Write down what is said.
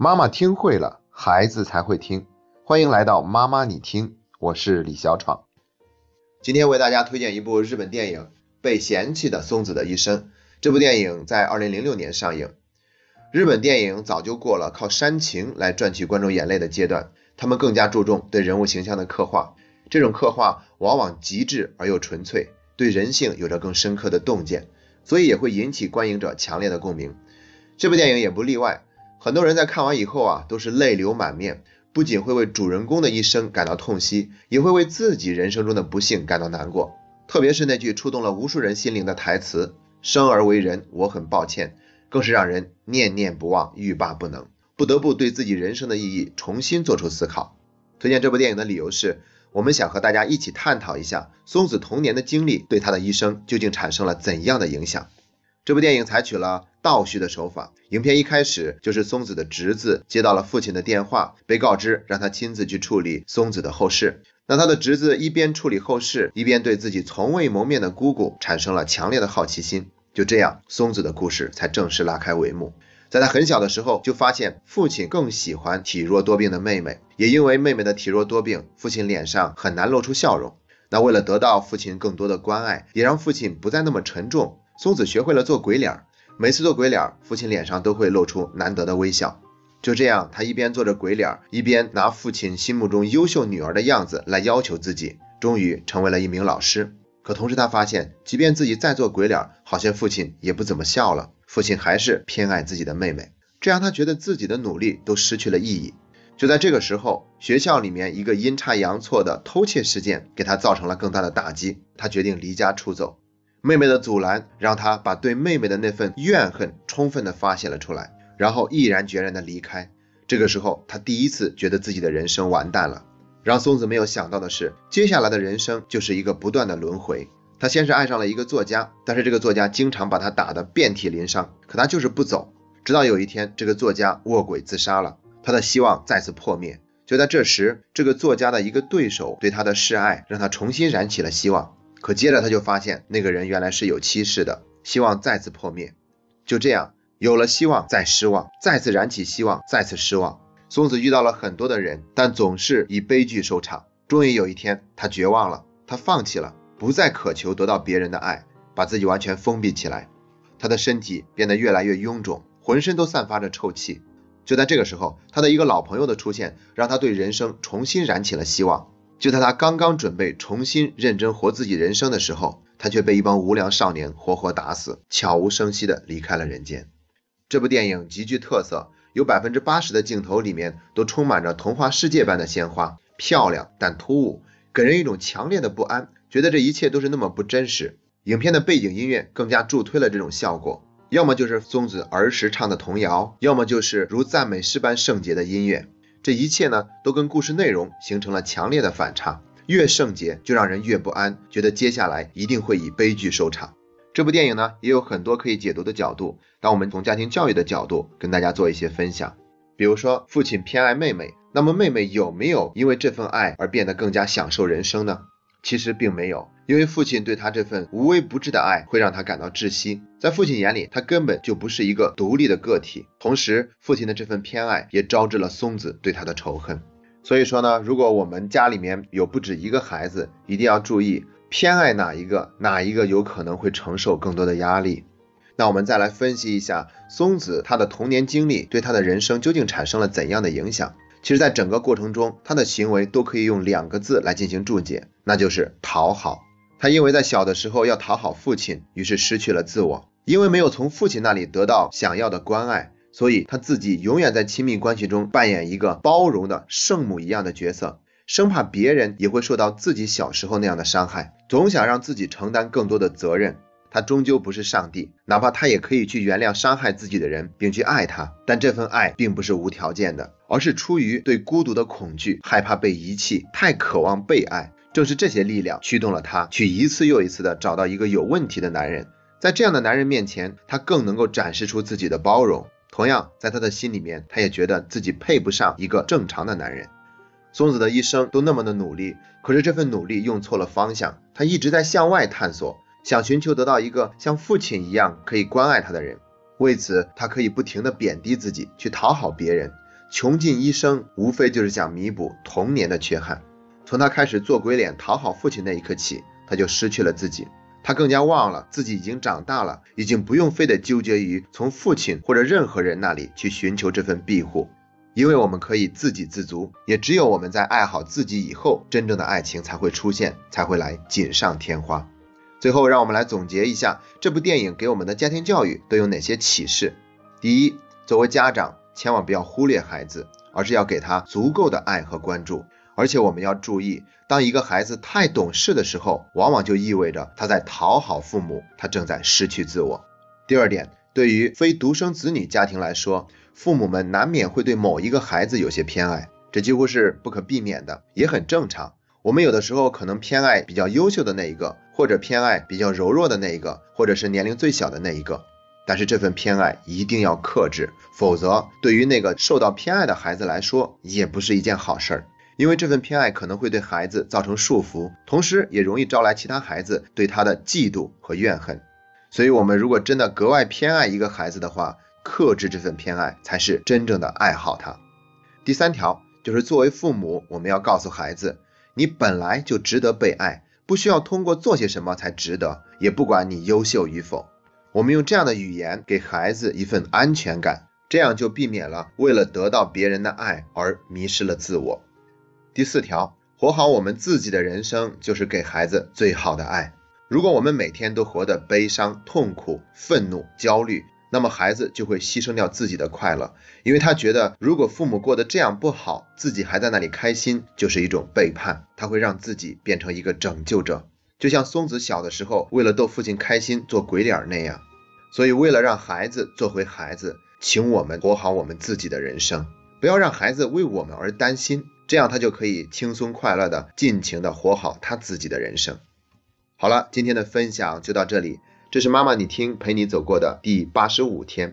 妈妈听会了，孩子才会听。欢迎来到妈妈你听，我是李小闯。今天为大家推荐一部日本电影《被嫌弃的松子的一生》。这部电影在二零零六年上映。日本电影早就过了靠煽情来赚取观众眼泪的阶段，他们更加注重对人物形象的刻画。这种刻画往往极致而又纯粹，对人性有着更深刻的洞见，所以也会引起观影者强烈的共鸣。这部电影也不例外，很多人在看完以后啊，都是泪流满面，不仅会为主人公的一生感到痛惜，也会为自己人生中的不幸感到难过。特别是那句触动了无数人心灵的台词：“生而为人，我很抱歉。”更是让人念念不忘、欲罢不能，不得不对自己人生的意义重新做出思考。推荐这部电影的理由是，我们想和大家一起探讨一下松子童年的经历对他的一生究竟产生了怎样的影响。这部电影采取了倒叙的手法，影片一开始就是松子的侄子接到了父亲的电话，被告知让他亲自去处理松子的后事。那他的侄子一边处理后事，一边对自己从未谋面的姑姑产生了强烈的好奇心。就这样，松子的故事才正式拉开帷幕。在他很小的时候，就发现父亲更喜欢体弱多病的妹妹，也因为妹妹的体弱多病，父亲脸上很难露出笑容。那为了得到父亲更多的关爱，也让父亲不再那么沉重，松子学会了做鬼脸。每次做鬼脸，父亲脸上都会露出难得的微笑。就这样，他一边做着鬼脸，一边拿父亲心目中优秀女儿的样子来要求自己，终于成为了一名老师。可同时，他发现，即便自己再做鬼脸，好像父亲也不怎么笑了。父亲还是偏爱自己的妹妹，这让他觉得自己的努力都失去了意义。就在这个时候，学校里面一个阴差阳错的偷窃事件给他造成了更大的打击，他决定离家出走。妹妹的阻拦让他把对妹妹的那份怨恨充分的发泄了出来，然后毅然决然的离开。这个时候，他第一次觉得自己的人生完蛋了。让松子没有想到的是，接下来的人生就是一个不断的轮回。他先是爱上了一个作家，但是这个作家经常把他打得遍体鳞伤，可他就是不走。直到有一天，这个作家卧轨自杀了，他的希望再次破灭。就在这时，这个作家的一个对手对他的示爱，让他重新燃起了希望。可接着他就发现，那个人原来是有妻室的，希望再次破灭。就这样，有了希望，再失望，再次燃起希望，再次失望。松子遇到了很多的人，但总是以悲剧收场。终于有一天，他绝望了，他放弃了，不再渴求得到别人的爱，把自己完全封闭起来。他的身体变得越来越臃肿，浑身都散发着臭气。就在这个时候，他的一个老朋友的出现，让他对人生重新燃起了希望。就在他刚刚准备重新认真活自己人生的时候，他却被一帮无良少年活活打死，悄无声息地离开了人间。这部电影极具特色。有百分之八十的镜头里面都充满着童话世界般的鲜花，漂亮但突兀，给人一种强烈的不安，觉得这一切都是那么不真实。影片的背景音乐更加助推了这种效果，要么就是松子儿时唱的童谣，要么就是如赞美诗般圣洁的音乐。这一切呢，都跟故事内容形成了强烈的反差，越圣洁就让人越不安，觉得接下来一定会以悲剧收场。这部电影呢，也有很多可以解读的角度。当我们从家庭教育的角度跟大家做一些分享，比如说父亲偏爱妹妹，那么妹妹有没有因为这份爱而变得更加享受人生呢？其实并没有，因为父亲对他这份无微不至的爱会让他感到窒息。在父亲眼里，他根本就不是一个独立的个体。同时，父亲的这份偏爱也招致了松子对他的仇恨。所以说呢，如果我们家里面有不止一个孩子，一定要注意。偏爱哪一个，哪一个有可能会承受更多的压力？那我们再来分析一下松子他的童年经历对他的人生究竟产生了怎样的影响？其实，在整个过程中，他的行为都可以用两个字来进行注解，那就是讨好。他因为在小的时候要讨好父亲，于是失去了自我。因为没有从父亲那里得到想要的关爱，所以他自己永远在亲密关系中扮演一个包容的圣母一样的角色。生怕别人也会受到自己小时候那样的伤害，总想让自己承担更多的责任。他终究不是上帝，哪怕他也可以去原谅伤害自己的人，并去爱他，但这份爱并不是无条件的，而是出于对孤独的恐惧，害怕被遗弃，太渴望被爱。正是这些力量驱动了他，去一次又一次的找到一个有问题的男人，在这样的男人面前，他更能够展示出自己的包容。同样，在他的心里面，他也觉得自己配不上一个正常的男人。松子的一生都那么的努力，可是这份努力用错了方向。他一直在向外探索，想寻求得到一个像父亲一样可以关爱他的人。为此，他可以不停的贬低自己，去讨好别人。穷尽一生，无非就是想弥补童年的缺憾。从他开始做鬼脸讨好父亲那一刻起，他就失去了自己。他更加忘了自己已经长大了，已经不用非得纠结于从父亲或者任何人那里去寻求这份庇护，因为我们可以自给自足。也只有我们在爱好自己以后，真正的爱情才会出现，才会来锦上添花。最后，让我们来总结一下这部电影给我们的家庭教育都有哪些启示。第一，作为家长，千万不要忽略孩子，而是要给他足够的爱和关注。而且我们要注意，当一个孩子太懂事的时候，往往就意味着他在讨好父母，他正在失去自我。第二点，对于非独生子女家庭来说，父母们难免会对某一个孩子有些偏爱，这几乎是不可避免的，也很正常。我们有的时候可能偏爱比较优秀的那一个，或者偏爱比较柔弱的那一个，或者是年龄最小的那一个。但是这份偏爱一定要克制，否则对于那个受到偏爱的孩子来说，也不是一件好事儿。因为这份偏爱可能会对孩子造成束缚，同时也容易招来其他孩子对他的嫉妒和怨恨。所以，我们如果真的格外偏爱一个孩子的话，克制这份偏爱才是真正的爱好他。第三条就是作为父母，我们要告诉孩子，你本来就值得被爱，不需要通过做些什么才值得，也不管你优秀与否。我们用这样的语言给孩子一份安全感，这样就避免了为了得到别人的爱而迷失了自我。第四条，活好我们自己的人生，就是给孩子最好的爱。如果我们每天都活得悲伤、痛苦、愤怒、焦虑，那么孩子就会牺牲掉自己的快乐，因为他觉得如果父母过得这样不好，自己还在那里开心，就是一种背叛。他会让自己变成一个拯救者，就像松子小的时候为了逗父亲开心做鬼脸那样。所以，为了让孩子做回孩子，请我们活好我们自己的人生，不要让孩子为我们而担心。这样他就可以轻松快乐的尽情的活好他自己的人生。好了，今天的分享就到这里，这是妈妈你听陪你走过的第八十五天。